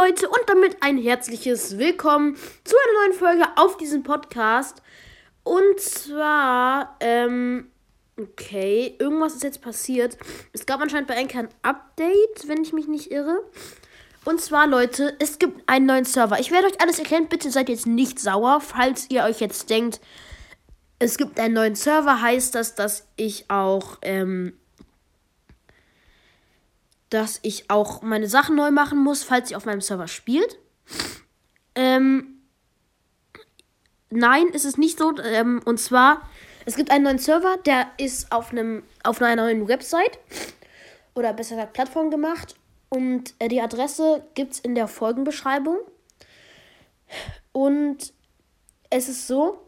Leute und damit ein herzliches Willkommen zu einer neuen Folge auf diesem Podcast. Und zwar, ähm, okay, irgendwas ist jetzt passiert. Es gab anscheinend bei Anchor ein Update, wenn ich mich nicht irre. Und zwar, Leute, es gibt einen neuen Server. Ich werde euch alles erklären. Bitte seid jetzt nicht sauer, falls ihr euch jetzt denkt, es gibt einen neuen Server, heißt das, dass ich auch, ähm, dass ich auch meine Sachen neu machen muss, falls ihr auf meinem Server spielt. Ähm, nein, ist es nicht so. Ähm, und zwar, es gibt einen neuen Server, der ist auf, einem, auf einer neuen Website oder besser gesagt Plattform gemacht. Und äh, die Adresse gibt es in der Folgenbeschreibung. Und es ist so,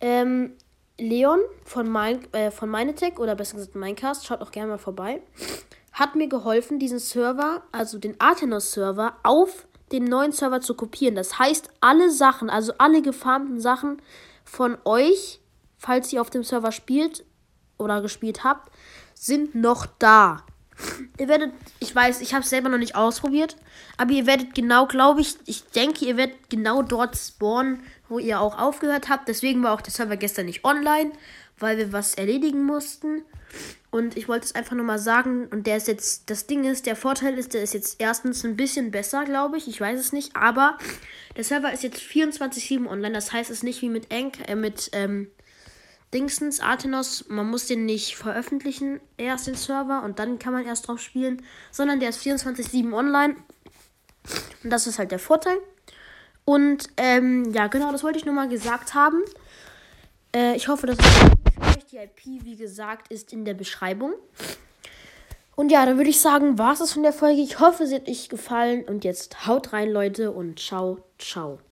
ähm, Leon von, mein, äh, von Minetech oder besser gesagt Minecast, schaut auch gerne mal vorbei, hat mir geholfen, diesen Server, also den Athenos-Server, auf den neuen Server zu kopieren. Das heißt, alle Sachen, also alle gefarmten Sachen von euch, falls ihr auf dem Server spielt oder gespielt habt, sind noch da. Ihr werdet, ich weiß, ich habe es selber noch nicht ausprobiert, aber ihr werdet genau, glaube ich, ich denke, ihr werdet genau dort spawnen, wo ihr auch aufgehört habt. Deswegen war auch der Server gestern nicht online, weil wir was erledigen mussten. Und ich wollte es einfach nur mal sagen. Und der ist jetzt, das Ding ist, der Vorteil ist, der ist jetzt erstens ein bisschen besser, glaube ich. Ich weiß es nicht. Aber der Server ist jetzt 24-7 online. Das heißt, es ist nicht wie mit Enk, äh, mit, ähm, Dingsens, Athenos, man muss den nicht veröffentlichen, erst den Server und dann kann man erst drauf spielen, sondern der ist 24-7 online. Und das ist halt der Vorteil. Und ähm, ja, genau, das wollte ich nur mal gesagt haben. Äh, ich hoffe, dass es euch die IP, wie gesagt, ist in der Beschreibung. Und ja, dann würde ich sagen, war es das von der Folge. Ich hoffe, sie hat euch gefallen. Und jetzt haut rein, Leute, und ciao, ciao.